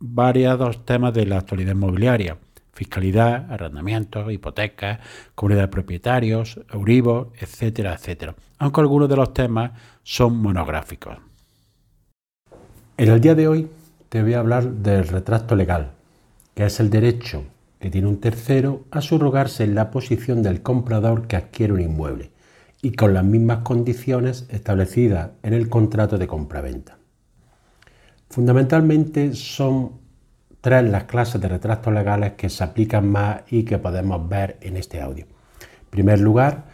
variados temas de la actualidad inmobiliaria, fiscalidad, arrendamientos, hipotecas, comunidad de propietarios, Euribor, etcétera, etcétera, aunque algunos de los temas son monográficos. En el día de hoy te voy a hablar del retrato legal, que es el derecho que tiene un tercero a subrogarse en la posición del comprador que adquiere un inmueble y con las mismas condiciones establecidas en el contrato de compraventa. Fundamentalmente son tres las clases de retratos legales que se aplican más y que podemos ver en este audio. En primer lugar,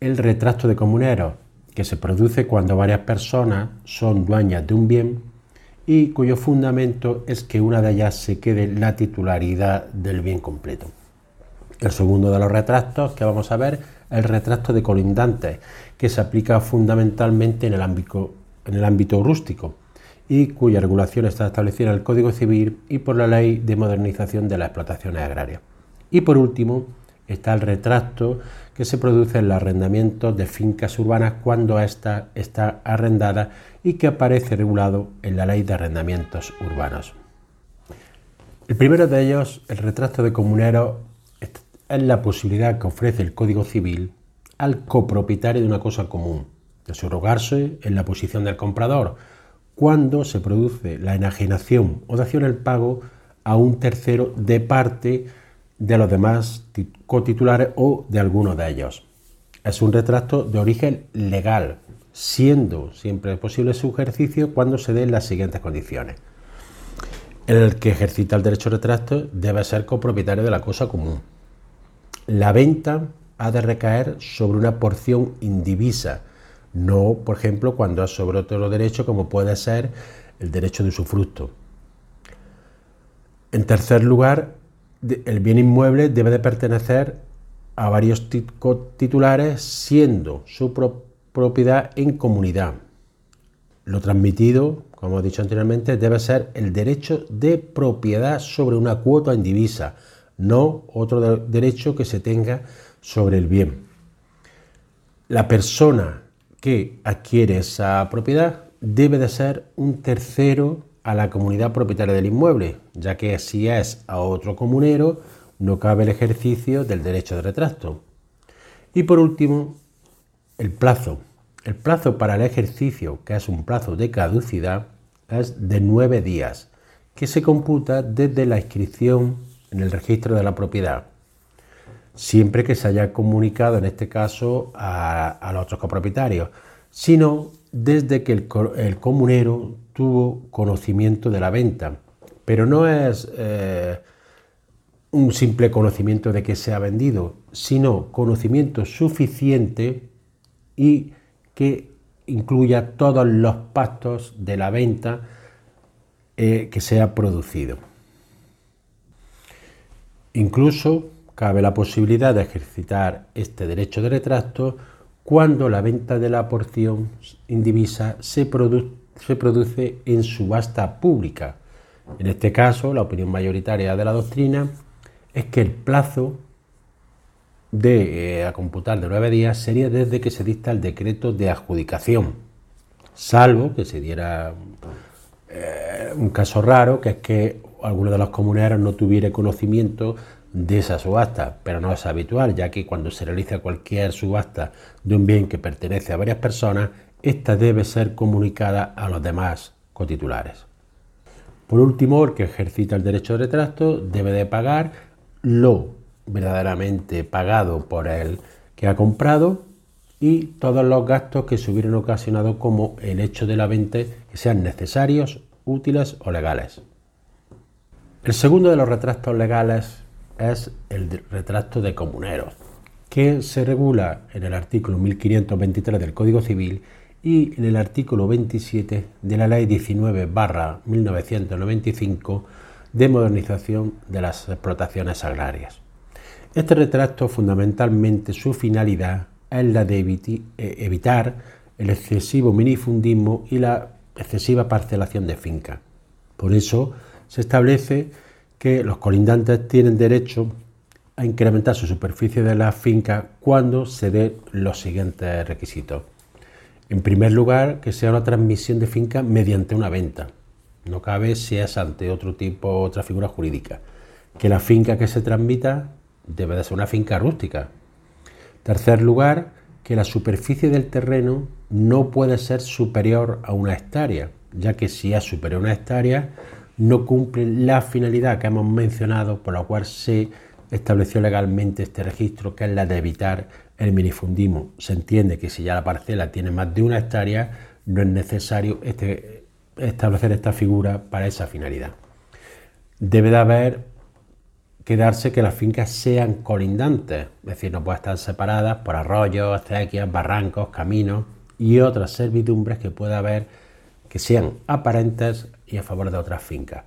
el retrato de comunero, que se produce cuando varias personas son dueñas de un bien y cuyo fundamento es que una de ellas se quede la titularidad del bien completo. El segundo de los retratos que vamos a ver es el retrato de colindantes, que se aplica fundamentalmente en el ámbito, en el ámbito rústico y cuya regulación está establecida en el Código Civil y por la Ley de Modernización de las Explotaciones Agrarias. Y por último, está el retracto que se produce en los arrendamientos de fincas urbanas cuando ésta está arrendada y que aparece regulado en la Ley de Arrendamientos Urbanos. El primero de ellos, el retracto de comuneros, es la posibilidad que ofrece el Código Civil al copropietario de una cosa común, de subrogarse en la posición del comprador, cuando se produce la enajenación o dación el pago a un tercero de parte de los demás cotitulares o de alguno de ellos. Es un retrato de origen legal, siendo siempre posible su ejercicio cuando se den las siguientes condiciones. El que ejercita el derecho de retrato debe ser copropietario de la cosa común. La venta ha de recaer sobre una porción indivisa, no, por ejemplo, cuando es sobre otro derecho como puede ser el derecho de usufructo. En tercer lugar, el bien inmueble debe de pertenecer a varios titulares siendo su propiedad en comunidad. Lo transmitido, como he dicho anteriormente, debe ser el derecho de propiedad sobre una cuota indivisa, no otro derecho que se tenga sobre el bien. La persona que adquiere esa propiedad debe de ser un tercero a la comunidad propietaria del inmueble, ya que si es a otro comunero no cabe el ejercicio del derecho de retracto. Y por último, el plazo. El plazo para el ejercicio, que es un plazo de caducidad, es de nueve días, que se computa desde la inscripción en el registro de la propiedad siempre que se haya comunicado, en este caso, a, los otros copropietarios, sino desde que el, comunero tuvo conocimiento de la venta. Pero no es eh, un simple conocimiento de que se ha vendido, sino conocimiento suficiente y que incluya todos los pactos de la venta eh, que se ha producido. Incluso cabe la posibilidad de ejercitar este derecho de retracto cuando la venta de la porción indivisa se, se produce en subasta pública. En este caso, la opinión mayoritaria de la doctrina es que el plazo de, eh, a computar de nueve días sería desde que se dicta el decreto de adjudicación, salvo que se diera eh, un caso raro, que es que alguno de los comuneros no tuviera conocimiento de esa subasta, pero no es habitual, ya que cuando se realiza cualquier subasta de un bien que pertenece a varias personas, esta debe ser comunicada a los demás cotitulares. Por último, el que ejercita el derecho de retracto debe de pagar lo verdaderamente pagado por el que ha comprado y todos los gastos que se hubieran ocasionado como el hecho de la venta que sean necesarios, útiles o legales. El segundo de los retractos legales es el retrato de comuneros, que se regula en el artículo 1523 del Código Civil y en el artículo 27 de la Ley 19 1995 de modernización de las explotaciones agrarias. Este retracto fundamentalmente su finalidad es la de eh, evitar el excesivo minifundismo y la excesiva parcelación de fincas. Por eso se establece que los colindantes tienen derecho a incrementar su superficie de la finca cuando se den los siguientes requisitos. En primer lugar, que sea una transmisión de finca mediante una venta. No cabe si es ante otro tipo, otra figura jurídica. Que la finca que se transmita debe de ser una finca rústica. Tercer lugar, que la superficie del terreno no puede ser superior a una hectárea, ya que si es superior a una hectárea, no cumple la finalidad que hemos mencionado por la cual se estableció legalmente este registro, que es la de evitar el minifundismo. Se entiende que si ya la parcela tiene más de una hectárea, no es necesario este, establecer esta figura para esa finalidad. Debe de haber que darse que las fincas sean colindantes, es decir, no pueden estar separadas por arroyos, acequias, barrancos, caminos y otras servidumbres que pueda haber que sean aparentes y a favor de otras fincas.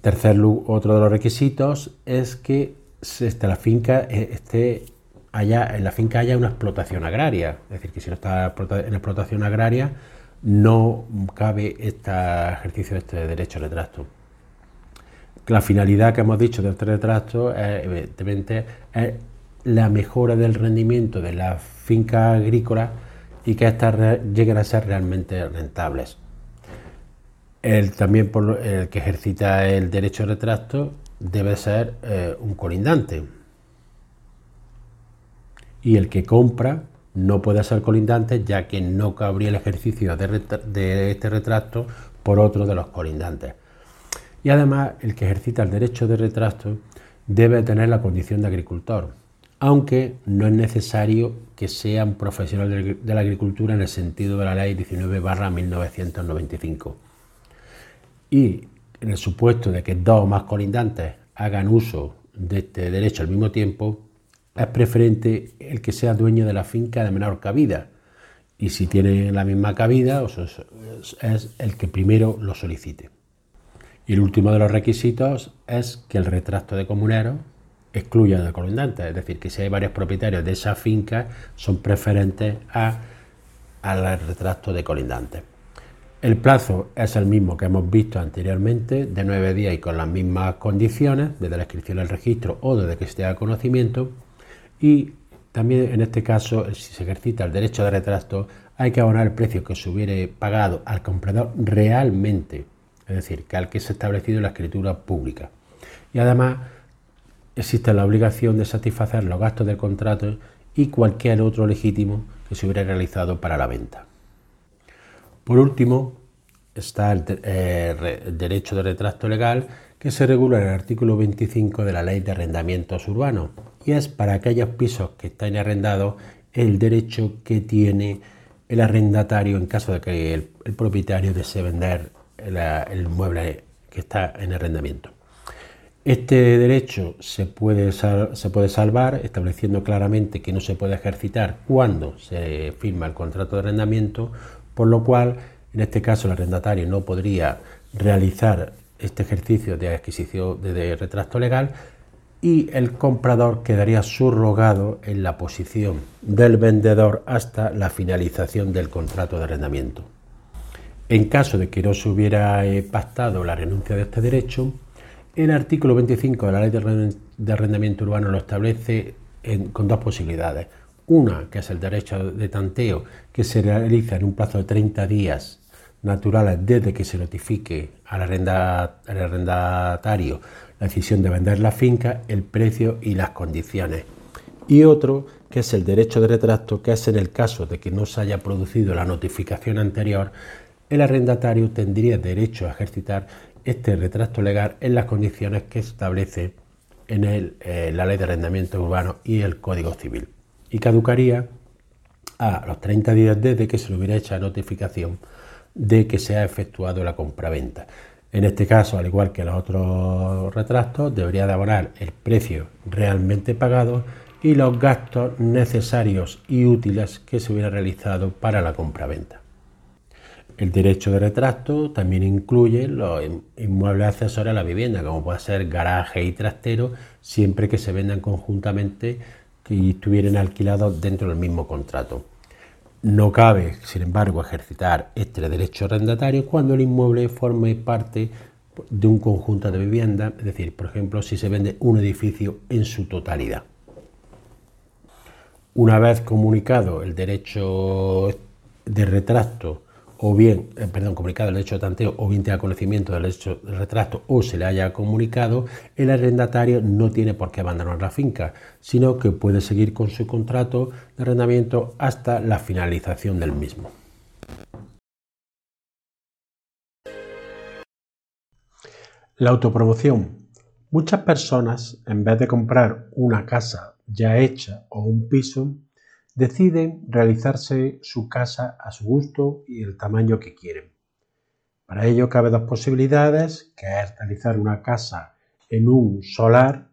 Tercer, otro de los requisitos es que este, la finca eh, esté haya, en la finca haya una explotación agraria, es decir, que si no está en explotación agraria no cabe este ejercicio de este derecho de retracto. La finalidad que hemos dicho de este retracto es, evidentemente, es la mejora del rendimiento de las fincas agrícolas y que éstas lleguen a ser realmente rentables. El, también el que ejercita el derecho de retracto debe ser eh, un colindante. Y el que compra no puede ser colindante ya que no cabría el ejercicio de, este retracto por otro de los colindantes. Y además el que ejercita el derecho de retracto debe tener la condición de agricultor, aunque no es necesario que sea un profesional de la agricultura en el sentido de la ley 19 1995 y en el supuesto de que dos o más colindantes hagan uso de este derecho al mismo tiempo, es preferente el que sea dueño de la finca de menor cabida. Y si tiene la misma cabida, es el que primero lo solicite. Y el último de los requisitos es que el retracto de comunero excluya de colindantes, es decir, que si hay varios propietarios de esa finca, son preferentes a, al retracto de colindantes. El plazo es el mismo que hemos visto anteriormente, de nueve días y con las mismas condiciones, desde la inscripción al registro o desde que se tenga conocimiento. Y también en este caso, si se ejercita el derecho de retrato, hay que abonar el precio que se hubiere pagado al comprador realmente, es decir, que al que se ha establecido la escritura pública. Y además existe la obligación de satisfacer los gastos del contrato y cualquier otro legítimo que se hubiera realizado para la venta. Por último, está eh, el, derecho de retracto legal que se regula en el artículo 25 de la Ley de Arrendamientos Urbanos y es para aquellos pisos que están arrendados el derecho que tiene el arrendatario en caso de que el, propietario desee vender el mueble que está en arrendamiento. Este derecho se puede, se puede salvar estableciendo claramente que no se puede ejercitar cuando se firma el contrato de arrendamiento por lo cual en este caso el arrendatario no podría realizar este ejercicio de adquisición de, retracto legal y el comprador quedaría subrogado en la posición del vendedor hasta la finalización del contrato de arrendamiento. En caso de que no se hubiera eh, pactado la renuncia de este derecho, el artículo 25 de la Ley de Arrendamiento Urbano lo establece con dos posibilidades. Una, que es el derecho de tanteo, que se realiza en un plazo de 30 días naturales desde que se notifique al, arrendatario la decisión de vender la finca, el precio y las condiciones. Y otro, que es el derecho de retracto, que es en el caso de que no se haya producido la notificación anterior, el arrendatario tendría derecho a ejercitar este retracto legal en las condiciones que establece en eh, la Ley de Arrendamiento Urbano y el Código Civil y caducaría a los 30 días desde que se le hubiera hecho notificación de que se ha efectuado la compraventa. En este caso, al igual que los otros retractos, debería de abonar el precio realmente pagado y los gastos necesarios y útiles que se hubiera realizado para la compraventa. El derecho de retracto también incluye los inmuebles accesorios a la vivienda, como puede ser garaje y trastero, siempre que se vendan conjuntamente y estuvieran alquilados dentro del mismo contrato. No cabe, sin embargo, ejercitar este derecho arrendatario cuando el inmueble forme parte de un conjunto de viviendas, es decir, por ejemplo, si se vende un edificio en su totalidad. Una vez comunicado el derecho de retracto o bien, eh, perdón, comunicado el derecho de tanteo o bien tenga conocimiento del derecho de retracto o se le haya comunicado, el arrendatario no tiene por qué abandonar la finca, sino que puede seguir con su contrato de arrendamiento hasta la finalización del mismo. La autopromoción. Muchas personas, en vez de comprar una casa ya hecha o un piso, deciden realizarse su casa a su gusto y el tamaño que quieren. Para ello cabe dos posibilidades, que es realizar una casa en un solar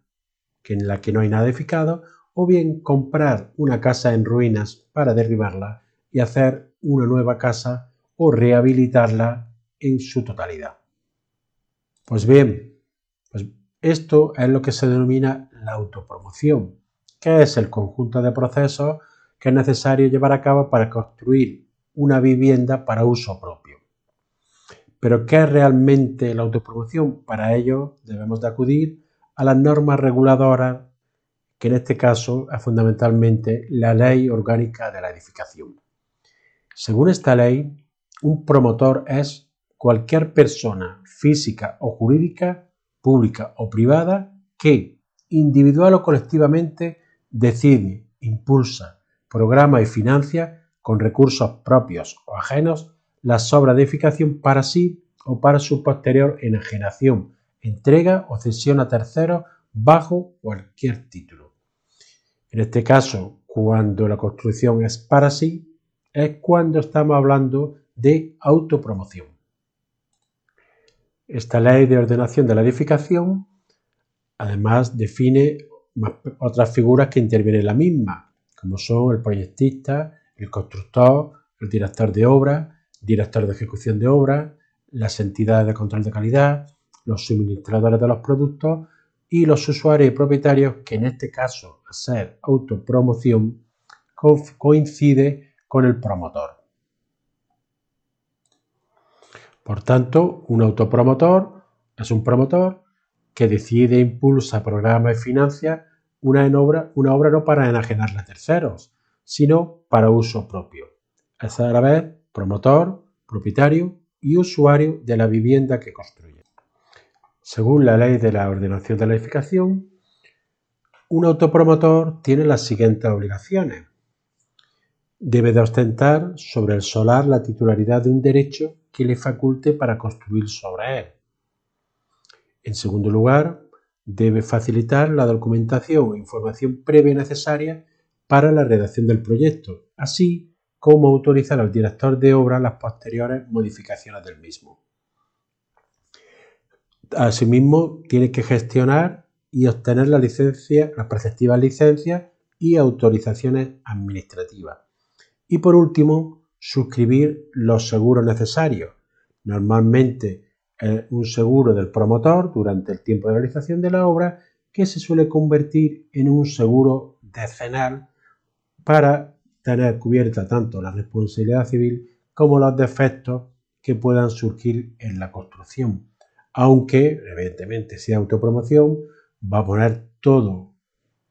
en la que no hay nada edificado, o bien comprar una casa en ruinas para derribarla y hacer una nueva casa o rehabilitarla en su totalidad. Pues bien, pues esto es lo que se denomina la autopromoción, que es el conjunto de procesos que es necesario llevar a cabo para construir una vivienda para uso propio. Pero ¿qué es realmente la autopromoción? Para ello debemos de acudir a las normas reguladoras, que en este caso es fundamentalmente la Ley Orgánica de la Edificación. Según esta ley, un promotor es cualquier persona física o jurídica, pública o privada, que, individual o colectivamente, decide, impulsa, programa y financia con recursos propios o ajenos las obras de edificación para sí o para su posterior enajenación, entrega o cesión a terceros bajo cualquier título. En este caso, cuando la construcción es para sí, es cuando estamos hablando de autopromoción. Esta ley de ordenación de la edificación además define otras figuras que intervienen en la misma, como son el proyectista, el constructor, el director de obra, director de ejecución de obra, las entidades de control de calidad, los suministradores de los productos y los usuarios y propietarios que en este caso, a ser autopromoción, coincide con el promotor. Por tanto, un autopromotor es un promotor que decide, impulsa, programa y financia una, obra, una obra no para enajenarla a terceros, sino para uso propio. Es a la vez promotor, propietario y usuario de la vivienda que construye. Según la ley de la ordenación de la edificación, un autopromotor tiene las siguientes obligaciones. Debe de ostentar sobre el solar la titularidad de un derecho que le faculte para construir sobre él. En segundo lugar, debe facilitar la documentación e información previa necesaria para la redacción del proyecto, así como autorizar al director de obra las posteriores modificaciones del mismo. Asimismo, tiene que gestionar y obtener la licencia, las preceptivas licencias y autorizaciones administrativas. Y por último, suscribir los seguros necesarios, normalmente un seguro del promotor durante el tiempo de realización de la obra que se suele convertir en un seguro decenal para tener cubierta tanto la responsabilidad civil como los defectos que puedan surgir en la construcción. Aunque, evidentemente, si autopromoción, va a poner todo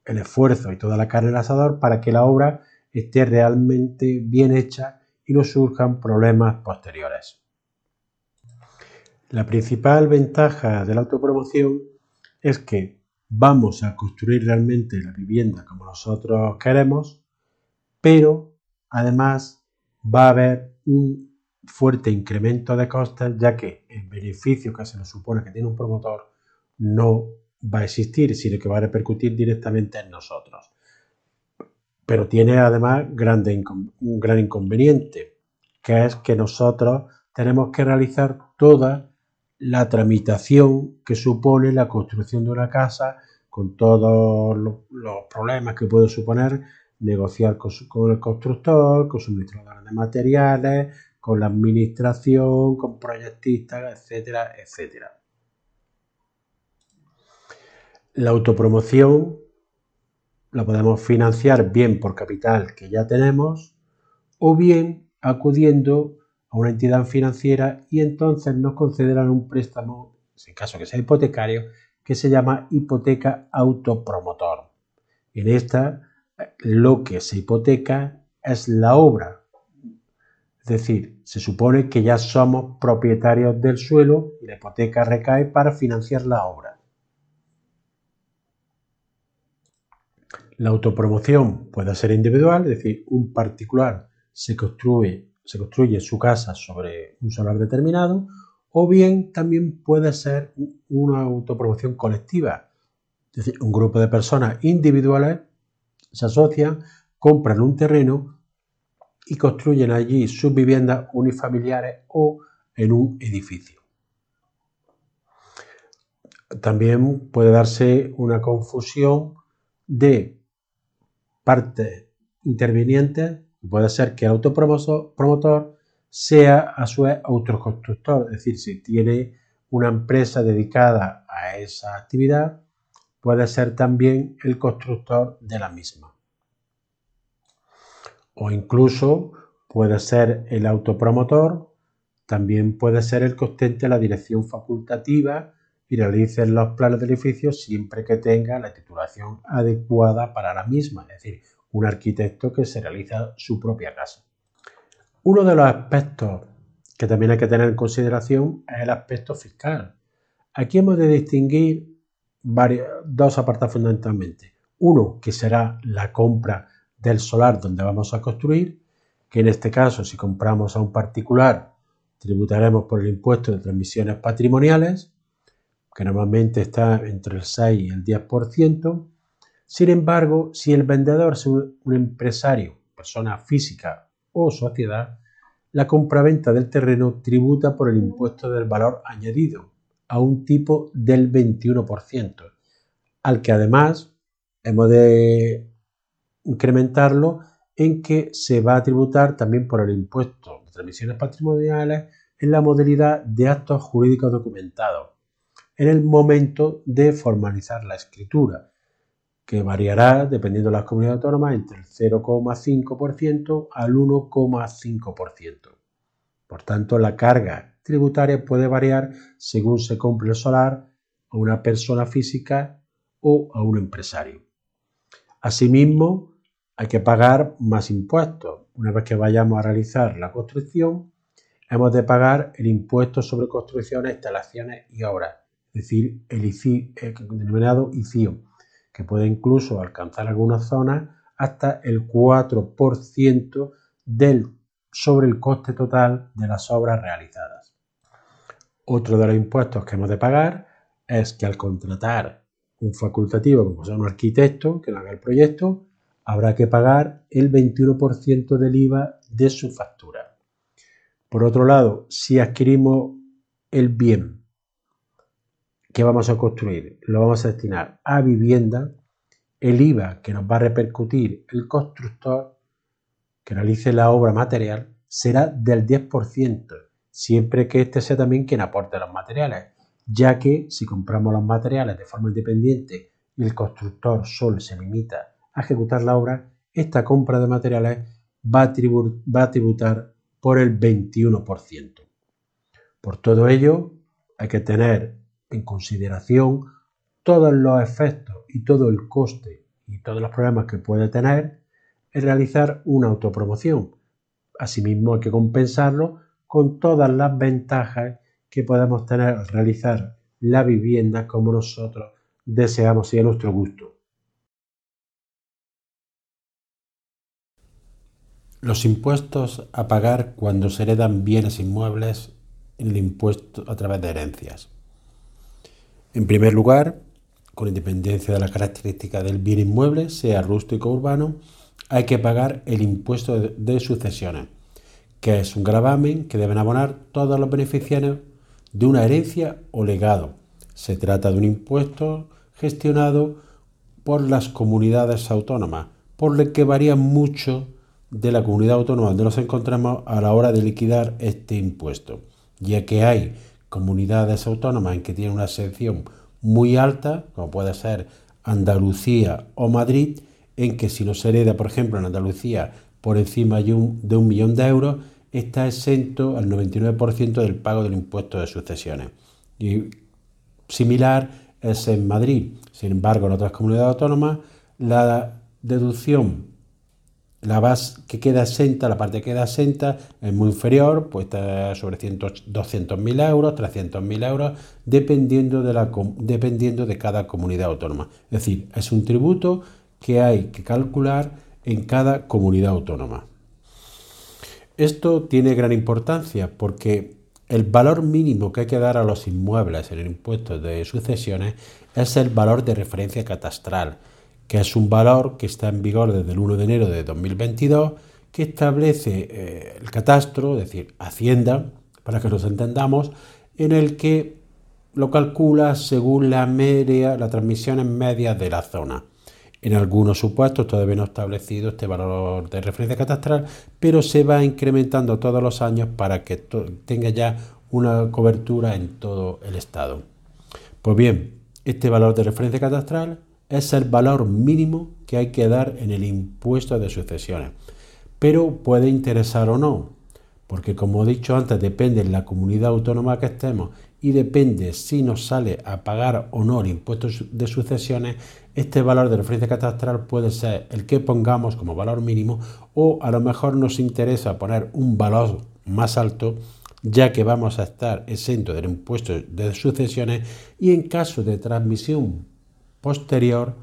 el esfuerzo y toda la carne al asador para que la obra esté realmente bien hecha y no surjan problemas posteriores. La principal ventaja de la autopromoción es que vamos a construir realmente la vivienda como nosotros queremos, pero además va a haber un fuerte incremento de costes ya que el beneficio que se nos supone que tiene un promotor no va a existir, sino que va a repercutir directamente en nosotros. Pero tiene además un gran inconveniente, que es que nosotros tenemos que realizar toda la tramitación que supone la construcción de una casa con todos los, problemas que puede suponer negociar con, el constructor, con suministradores de materiales, con la administración, con proyectistas, etcétera, etcétera. La autopromoción la podemos financiar bien por capital que ya tenemos o bien acudiendo a una entidad financiera y entonces nos concederán un préstamo, en caso que sea hipotecario, que se llama hipoteca autopromotor. En esta lo que se hipoteca es la obra. Es decir, se supone que ya somos propietarios del suelo y la hipoteca recae para financiar la obra. La autopromoción puede ser individual, es decir, un particular se construye, se construye su casa sobre un solar determinado, o bien también puede ser una autopromoción colectiva, es decir, un grupo de personas individuales se asocian, compran un terreno y construyen allí sus viviendas unifamiliares o en un edificio. También puede darse una confusión de partes intervinientes, puede ser que el autopromotor sea a su vez autoconstructor, es decir, si tiene una empresa dedicada a esa actividad, puede ser también el constructor de la misma. O incluso puede ser el autopromotor, también puede ser el que ostente la dirección facultativa y realice los planes del edificio siempre que tenga la titulación adecuada para la misma, es decir, un arquitecto que se realiza su propia casa. Uno de los aspectos que también hay que tener en consideración es el aspecto fiscal. Aquí hemos de distinguir dos apartados fundamentalmente. Uno, que será la compra del solar donde vamos a construir, que en este caso, si compramos a un particular, tributaremos por el impuesto de transmisiones patrimoniales que normalmente está entre el 6 y el 10%. Sin embargo, si el vendedor es un, empresario, persona física o sociedad, la compraventa del terreno tributa por el impuesto del valor añadido a un tipo del 21%, al que además hemos de incrementarlo en que se va a tributar también por el impuesto de transmisiones patrimoniales en la modalidad de actos jurídicos documentados, en el momento de formalizar la escritura, que variará, dependiendo de las comunidades autónomas, entre el 0,5% al 1,5%. Por tanto, la carga tributaria puede variar según se compre el solar a una persona física o a un empresario. Asimismo, hay que pagar más impuestos. Una vez que vayamos a realizar la construcción, hemos de pagar el impuesto sobre construcciones, instalaciones y obras es decir, el, ICI, denominado ICIO, que puede incluso alcanzar algunas zonas hasta el 4% del, sobre el coste total de las obras realizadas. Otro de los impuestos que hemos de pagar es que al contratar un facultativo, como sea un arquitecto que haga el proyecto, habrá que pagar el 21% del IVA de su factura. Por otro lado, si adquirimos el bien que vamos a construir lo vamos a destinar a vivienda, el IVA que nos va a repercutir el constructor que realice la obra material será del 10%, siempre que este sea también quien aporte los materiales, ya que si compramos los materiales de forma independiente y el constructor solo se limita a ejecutar la obra, esta compra de materiales va a, va a tributar por el 21%. Por todo ello, hay que tener en consideración todos los efectos y todo el coste y todos los problemas que puede tener es realizar una autopromoción. Asimismo hay que compensarlo con todas las ventajas que podemos tener al realizar la vivienda como nosotros deseamos y a nuestro gusto. Los impuestos a pagar cuando se heredan bienes inmuebles el impuesto a través de herencias. En primer lugar, con independencia de la característica del bien inmueble, sea rústico o urbano, hay que pagar el impuesto de sucesiones, que es un gravamen que deben abonar todos los beneficiarios de una herencia o legado. Se trata de un impuesto gestionado por las comunidades autónomas, por lo que varía mucho de la comunidad autónoma donde nos encontramos a la hora de liquidar este impuesto, ya que hay comunidades autónomas en que tienen una exención muy alta, como puede ser Andalucía o Madrid, en que si no se hereda, por ejemplo, en Andalucía por encima de un, de un millón de euros, está exento al 99% del pago del impuesto de sucesiones. Y similar es en Madrid. Sin embargo, en otras comunidades autónomas, la deducción, la base que queda exenta, la parte que queda exenta es muy inferior, pues está sobre 200.000 euros, 300.000 euros, dependiendo de, la, dependiendo de cada comunidad autónoma. Es decir, es un tributo que hay que calcular en cada comunidad autónoma. Esto tiene gran importancia porque el valor mínimo que hay que dar a los inmuebles en el impuesto de sucesiones es el valor de referencia catastral, que es un valor que está en vigor desde el 1 de enero de 2022, que establece eh, el catastro, es decir, Hacienda, para que nos entendamos, en el que lo calcula según la media, las transmisiones medias de la zona. En algunos supuestos todavía no establecido este valor de referencia catastral, pero se va incrementando todos los años para que tenga ya una cobertura en todo el estado. Pues bien, este valor de referencia catastral es el valor mínimo que hay que dar en el impuesto de sucesiones, pero puede interesar o no, porque como he dicho antes depende de la comunidad autónoma que estemos y depende si nos sale a pagar o no el impuesto de sucesiones, este valor de referencia catastral puede ser el que pongamos como valor mínimo o a lo mejor nos interesa poner un valor más alto ya que vamos a estar exento del impuesto de sucesiones y en caso de transmisión posterior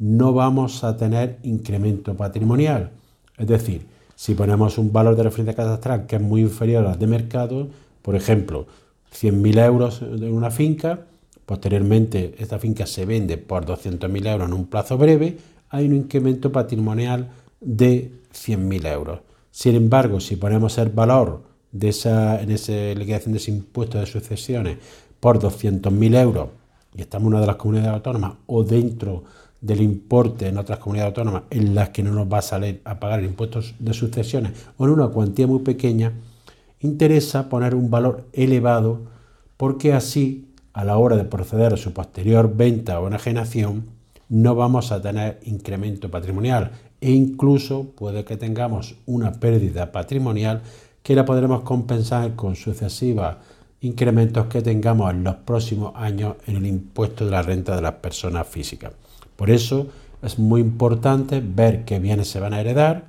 no vamos a tener incremento patrimonial. Es decir, si ponemos un valor de referencia catastral que es muy inferior al de mercado, por ejemplo, 100.000 euros de una finca, posteriormente esta finca se vende por 200.000 euros en un plazo breve, hay un incremento patrimonial de 100.000 euros. Sin embargo, si ponemos el valor de esa, en esa liquidación de ese impuesto de sucesiones por 200.000 euros, y estamos en una de las comunidades autónomas, o dentro del importe en otras comunidades autónomas en las que no nos va a salir a pagar el impuesto de sucesiones, o en una cuantía muy pequeña, interesa poner un valor elevado porque así a la hora de proceder a su posterior venta o enajenación no vamos a tener incremento patrimonial e incluso puede que tengamos una pérdida patrimonial que la podremos compensar con sucesivos incrementos que tengamos en los próximos años en el impuesto de la renta de las personas físicas. Por eso es muy importante ver qué bienes se van a heredar,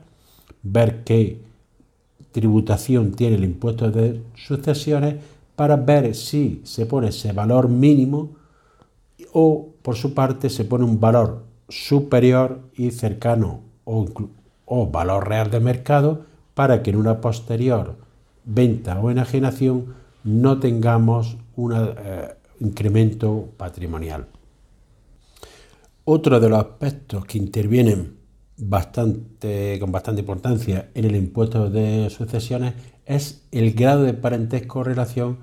ver qué tributación tiene el impuesto de sucesiones para ver si se pone ese valor mínimo o por su parte se pone un valor superior y cercano o, valor real de mercado para que en una posterior venta o enajenación no tengamos un eh, incremento patrimonial. Otro de los aspectos que intervienen bastante, con bastante importancia en el impuesto de sucesiones es el grado de parentesco o relación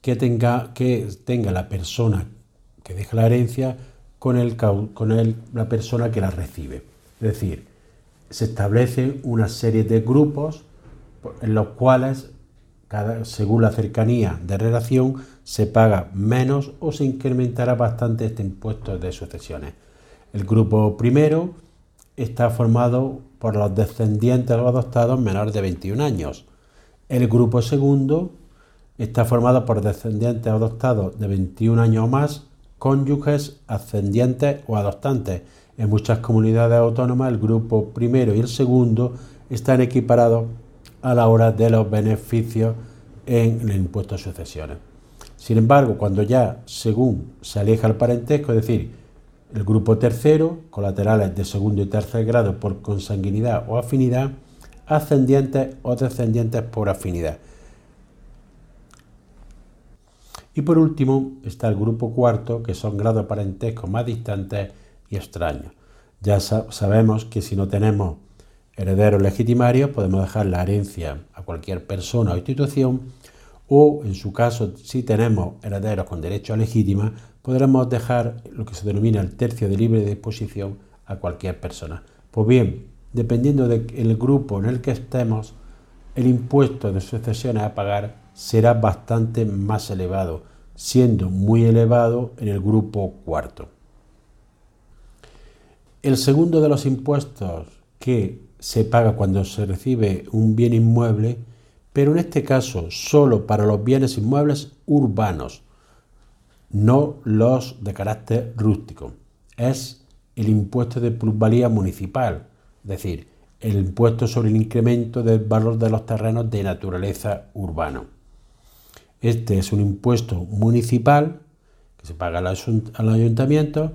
que tenga, que tenga la persona que deja la herencia con, el, con el, la persona que la recibe. Es decir, se establecen una serie de grupos en los cuales, según la cercanía de relación, se paga menos o se incrementará bastante este impuesto de sucesiones. El grupo primero está formado por los descendientes o adoptados menores de 21 años. El grupo segundo está formado por descendientes adoptados de 21 años o más, cónyuges, ascendientes o adoptantes. En muchas comunidades autónomas el grupo primero y el segundo están equiparados a la hora de los beneficios en el impuesto de sucesiones. Sin embargo, cuando ya según se aleja el parentesco, es decir, el grupo tercero, colaterales de segundo y tercer grado por consanguinidad o afinidad, ascendientes o descendientes por afinidad. Y por último está el grupo cuarto, que son grados parentescos más distantes y extraños. Ya sabemos que si no tenemos herederos legitimarios, podemos dejar la herencia a cualquier persona o institución, o en su caso, si tenemos herederos con derecho a legítima, podremos dejar lo que se denomina el tercio de libre disposición a cualquier persona. Pues bien, dependiendo del grupo en el que estemos, el impuesto de sucesiones a pagar será bastante más elevado, siendo muy elevado en el grupo cuarto. El segundo de los impuestos que se paga cuando se recibe un bien inmueble, pero en este caso solo para los bienes inmuebles urbanos, no los de carácter rústico. Es el impuesto de plusvalía municipal, es decir, el impuesto sobre el incremento del valor de los terrenos de naturaleza urbano. Este es un impuesto municipal que se paga al ayuntamiento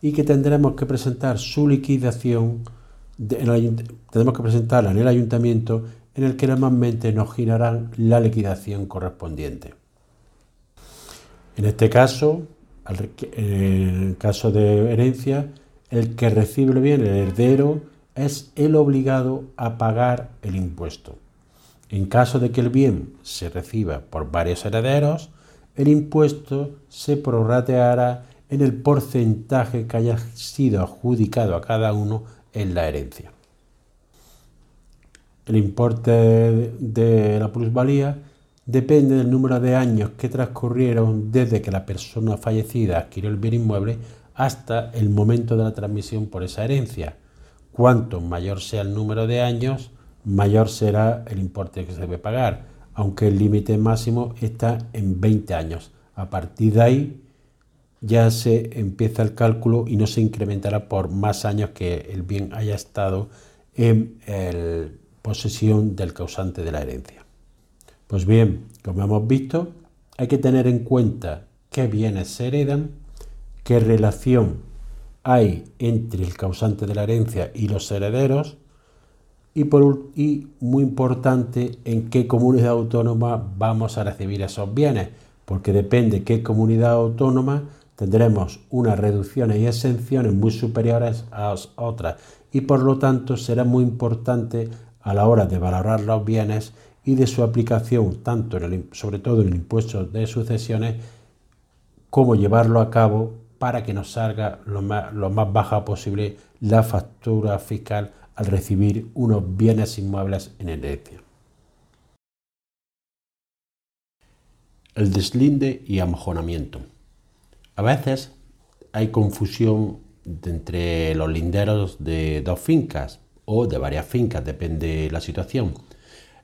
y que tendremos que presentar su liquidación, tenemos que presentarla en el ayuntamiento en el que normalmente nos girarán la liquidación correspondiente. En este caso, en el caso de herencia, el que recibe el bien, el heredero, es el obligado a pagar el impuesto. En caso de que el bien se reciba por varios herederos, el impuesto se prorrateará en el porcentaje que haya sido adjudicado a cada uno en la herencia. El importe de la plusvalía depende del número de años que transcurrieron desde que la persona fallecida adquirió el bien inmueble hasta el momento de la transmisión por esa herencia. Cuanto mayor sea el número de años, mayor será el importe que se debe pagar, aunque el límite máximo está en 20 años. A partir de ahí ya se empieza el cálculo y no se incrementará por más años que el bien haya estado en posesión del causante de la herencia. Pues bien, como hemos visto, hay que tener en cuenta qué bienes se heredan, qué relación hay entre el causante de la herencia y los herederos y, por, y muy importante en qué comunidad autónoma vamos a recibir esos bienes, porque depende qué comunidad autónoma tendremos unas reducciones y exenciones muy superiores a otras y por lo tanto será muy importante a la hora de valorar los bienes y de su aplicación, tanto sobre todo en el impuesto de sucesiones, cómo llevarlo a cabo para que nos salga lo más, lo más baja posible la factura fiscal al recibir unos bienes inmuebles en herencia. El deslinde y amojonamiento. A veces hay confusión entre los linderos de dos fincas o de varias fincas, depende de la situación.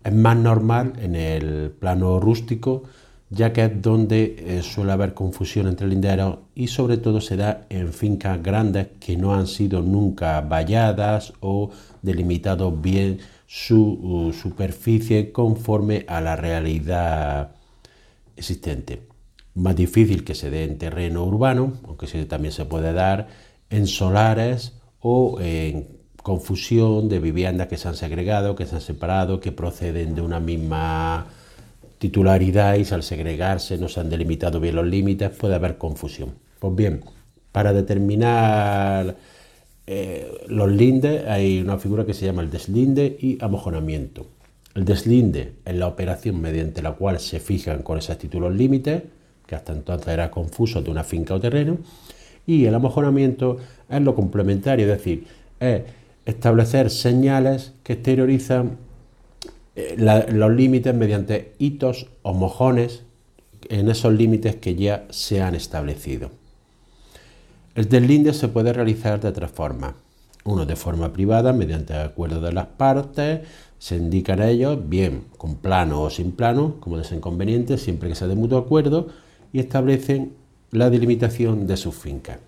Es más normal en el plano rústico, ya que es donde eh, suele haber confusión entre linderos y sobre todo se da en fincas grandes que no han sido nunca valladas o delimitado bien su uh, superficie conforme a la realidad existente. Más difícil que se dé en terreno urbano, aunque también se puede dar en solares o en confusión de viviendas que se han segregado, que se han separado, que proceden de una misma titularidad y al segregarse no se han delimitado bien los límites, puede haber confusión. Pues bien, para determinar eh, los lindes hay una figura que se llama el deslinde y amojonamiento. El deslinde es la operación mediante la cual se fijan con exactitud los límites, que hasta entonces era confuso de una finca o terreno, y el amojonamiento es lo complementario, es decir, es establecer señales que exteriorizan eh, los límites mediante hitos o mojones en esos límites que ya se han establecido. El deslinde se puede realizar de tres formas. Uno de forma privada, mediante acuerdo de las partes, se indican a ellos, bien con plano o sin plano, como desinconveniente, siempre que sea de mutuo acuerdo, establecen la delimitación de sus fincas.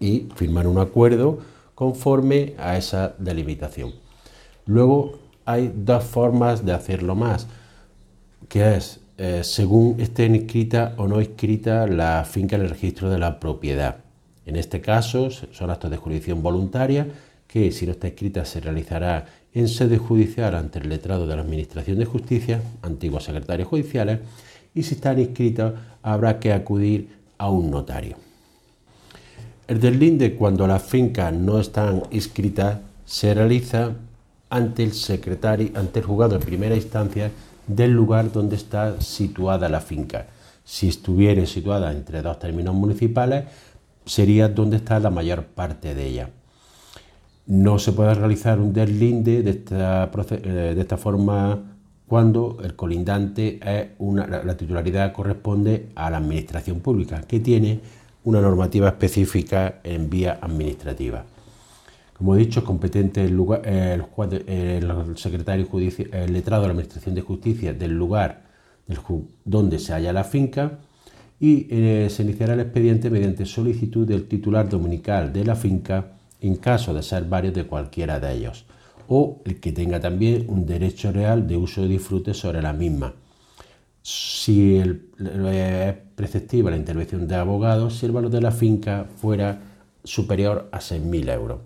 Y firman un acuerdo conforme a esa delimitación. Luego hay dos formas de hacerlo más, que es eh, según esté inscrita o no inscrita la finca en el registro de la propiedad. En este caso son actos de jurisdicción voluntaria que si no está escrita se realizará en sede judicial ante el letrado de la Administración de Justicia, antiguos secretarios judiciales, y si están inscritos habrá que acudir a un notario. El deslinde, cuando las fincas no están inscritas, se realiza ante el secretario, ante el juzgado de primera instancia, del lugar donde está situada la finca. Si estuviera situada entre dos términos municipales, sería donde está la mayor parte de ella. No se puede realizar un deslinde de eh, de esta forma cuando el colindante es una, la titularidad corresponde a la administración pública, que tiene una normativa específica en vía administrativa. Como he dicho, es competente el, lugar, el, secretario judicial, el letrado de la Administración de Justicia del lugar donde se halla la finca y eh, se iniciará el expediente mediante solicitud del titular dominical de la finca en caso de ser varios de cualquiera de ellos o el que tenga también un derecho real de uso y disfrute sobre la misma. Si es preceptiva la intervención de abogados, si el valor de la finca fuera superior a 6.000 euros.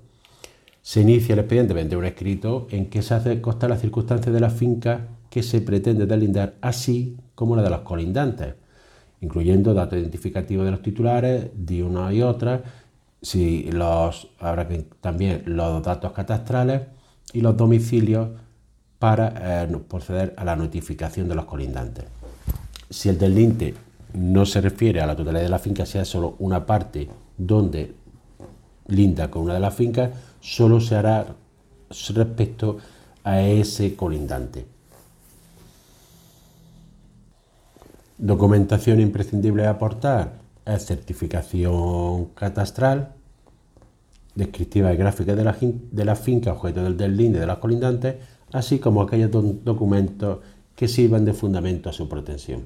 Se inicia el expediente mediante un escrito en que se hace constar las circunstancias de la finca que se pretende deslindar, así como la de los colindantes, incluyendo datos identificativos de los titulares de una y otra, si los, habrá también los datos catastrales y los domicilios para eh, proceder a la notificación de los colindantes. Si el deslinde no se refiere a la totalidad de la finca, sea solo una parte donde linda con una de las fincas, solo se hará respecto a ese colindante. Documentación imprescindible a aportar certificación catastral, descriptiva y gráfica de la, de la finca objeto del deslinde de las colindantes, así como aquellos documentos que sirvan de fundamento a su protección.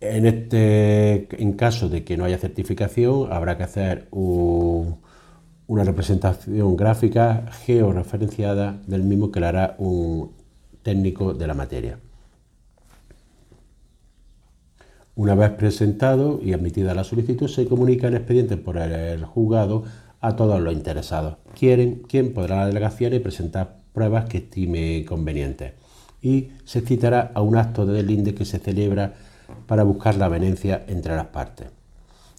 En, este, en caso de que no haya certificación, habrá que hacer una representación gráfica georreferenciada del mismo que le hará un técnico de la materia. Una vez presentado y admitida la solicitud, se comunica el expediente por el juzgado a todos los interesados. Quieren, quien podrá la delegación y presentar pruebas que estime convenientes. Y se citará a un acto de delinde que se celebra para buscar la venencia entre las partes.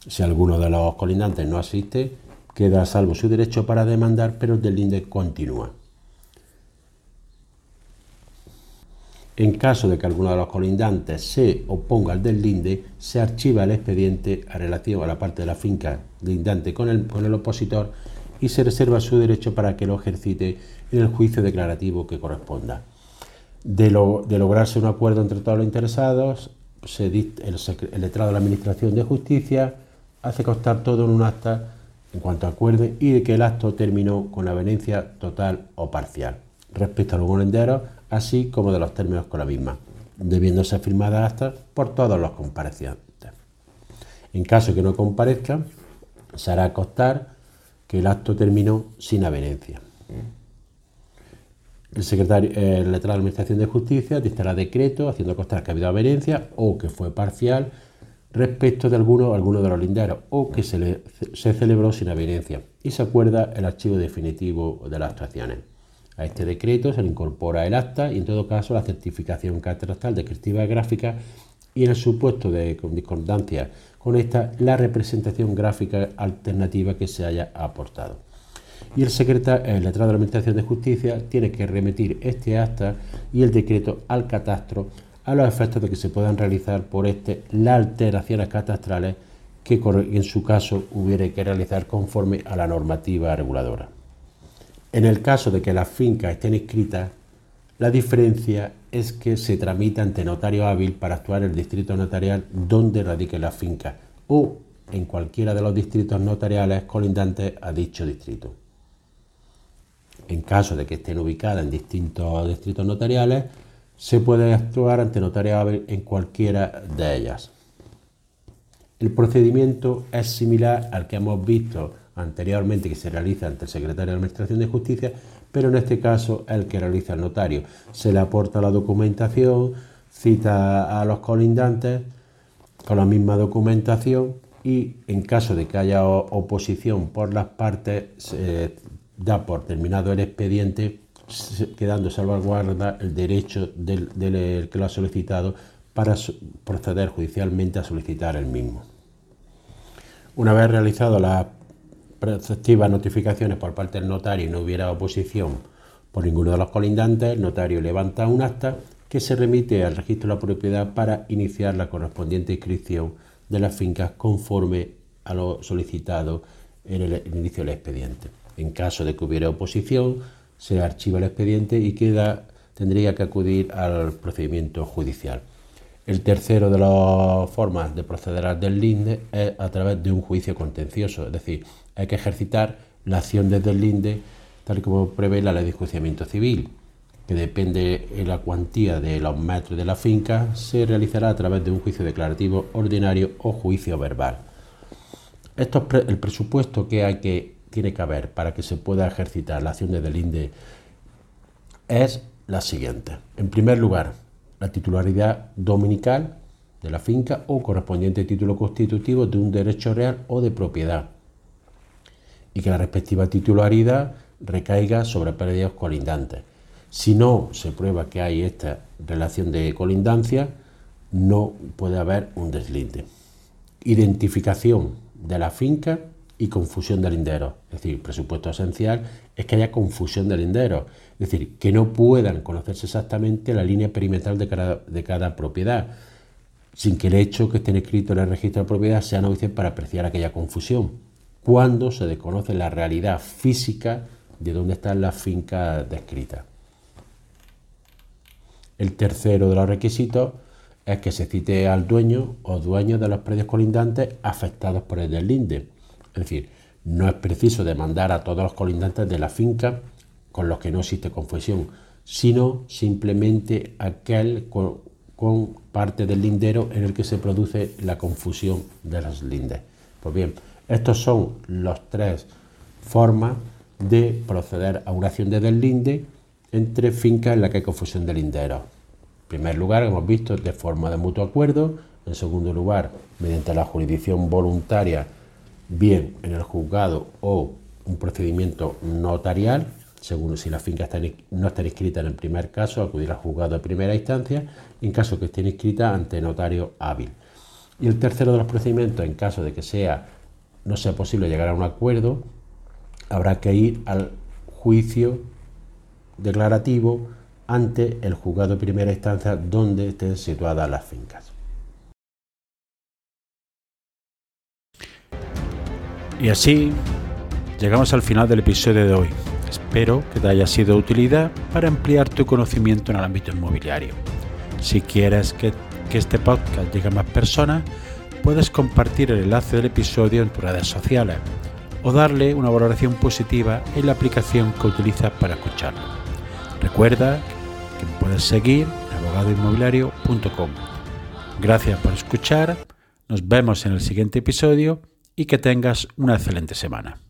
Si alguno de los colindantes no asiste, queda a salvo su derecho para demandar, pero el delinde continúa. En caso de que alguno de los colindantes se oponga al deslinde, se archiva el expediente a relación a la parte de la finca lindante con el, con el opositor y se reserva su derecho para que lo ejercite en el juicio declarativo que corresponda. De, lograrse un acuerdo entre todos los interesados, se, el, el letrado de la Administración de Justicia hace constar todo en un acta en cuanto acuerde y de que el acto terminó con la venencia total o parcial. Respecto a los volenderos, así como de los términos con la misma, debiendo ser firmada hasta por todos los comparecientes. En caso que no comparezca, se hará constar que el acto terminó sin avenencia. El secretario, el letrado de Administración de Justicia dictará decreto haciendo constar que ha habido avenencia o que fue parcial respecto de alguno, alguno de los linderos o que se, se celebró sin avenencia y se acuerda el archivo definitivo de las actuaciones. A este decreto se le incorpora el acta y en todo caso la certificación catastral descriptiva gráfica y en el supuesto de discordancia con esta la representación gráfica alternativa que se haya aportado. Y el secretario, el letrado de la Administración de Justicia tiene que remitir este acta y el decreto al catastro a los efectos de que se puedan realizar por este las alteraciones catastrales que en su caso hubiere que realizar conforme a la normativa reguladora. En el caso de que las fincas estén inscritas, la diferencia es que se tramita ante notario hábil para actuar el distrito notarial donde radique la finca o en cualquiera de los distritos notariales colindantes a dicho distrito. En caso de que estén ubicadas en distintos distritos notariales, se puede actuar ante notario hábil en cualquiera de ellas. El procedimiento es similar al que hemos visto anteriormente que se realiza ante el secretario de Administración de Justicia, pero en este caso el que realiza el notario. Se le aporta la documentación, cita a los colindantes con la misma documentación y en caso de que haya oposición por las partes, se da por terminado el expediente, quedando salvaguarda el derecho del, del que lo ha solicitado para proceder judicialmente a solicitar el mismo. Una vez realizado la preceptivas notificaciones por parte del notario y no hubiera oposición por ninguno de los colindantes, el notario levanta un acta que se remite al registro de la propiedad para iniciar la correspondiente inscripción de las fincas conforme a lo solicitado en el inicio del expediente. En caso de que hubiera oposición, se archiva el expediente y queda, tendría que acudir al procedimiento judicial. El tercero de las formas de proceder al deslinde es a través de un juicio contencioso, es decir, hay que ejercitar la acción desde el linde tal como prevé la ley de enjuiciamiento civil, que depende de la cuantía de los metros de la finca, se realizará a través de un juicio declarativo ordinario o juicio verbal. Esto es el presupuesto que, hay que tiene que haber para que se pueda ejercitar la acción desde el INDE es la siguiente. En primer lugar, la titularidad dominical de la finca o correspondiente título constitutivo de un derecho real o de propiedad y que la respectiva titularidad recaiga sobre predios colindantes. Si no se prueba que hay esta relación de colindancia, no puede haber un deslinde. Identificación de la finca y confusión de linderos. Es decir, presupuesto esencial es que haya confusión de linderos. Es decir, que no puedan conocerse exactamente la línea perimetral de cada, propiedad, sin que el hecho que estén escritos en el registro de propiedad sea novice para apreciar aquella confusión, cuando se desconoce la realidad física de dónde están las fincas descritas. El tercero de los requisitos es que se cite al dueño o dueños de los predios colindantes afectados por el deslinde. Es decir, no es preciso demandar a todos los colindantes de la finca con los que no existe confusión, sino simplemente aquel con, con, parte del lindero en el que se produce la confusión de las lindes. Pues bien, estos son los tres formas de proceder a una acción de deslinde entre fincas en la que hay confusión de linderos. En primer lugar, hemos visto de forma de mutuo acuerdo. En segundo lugar, mediante la jurisdicción voluntaria, bien en el juzgado o un procedimiento notarial, según si la finca no está inscrita en el primer caso, acudir al juzgado de primera instancia, en caso que esté inscrita ante notario hábil. Y el tercero de los procedimientos, en caso de que sea, no sea posible llegar a un acuerdo, habrá que ir al juicio declarativo ante el juzgado de primera instancia donde estén situadas las fincas. Y así llegamos al final del episodio de hoy. Espero que te haya sido de utilidad para ampliar tu conocimiento en el ámbito inmobiliario. Si quieres que, que este podcast llegue a más personas, puedes compartir el enlace del episodio en tus redes sociales o darle una valoración positiva en la aplicación que utilizas para escucharlo. Recuerda que me puedes seguir en abogadoinmobiliario.com. Gracias por escuchar, nos vemos en el siguiente episodio y que tengas una excelente semana.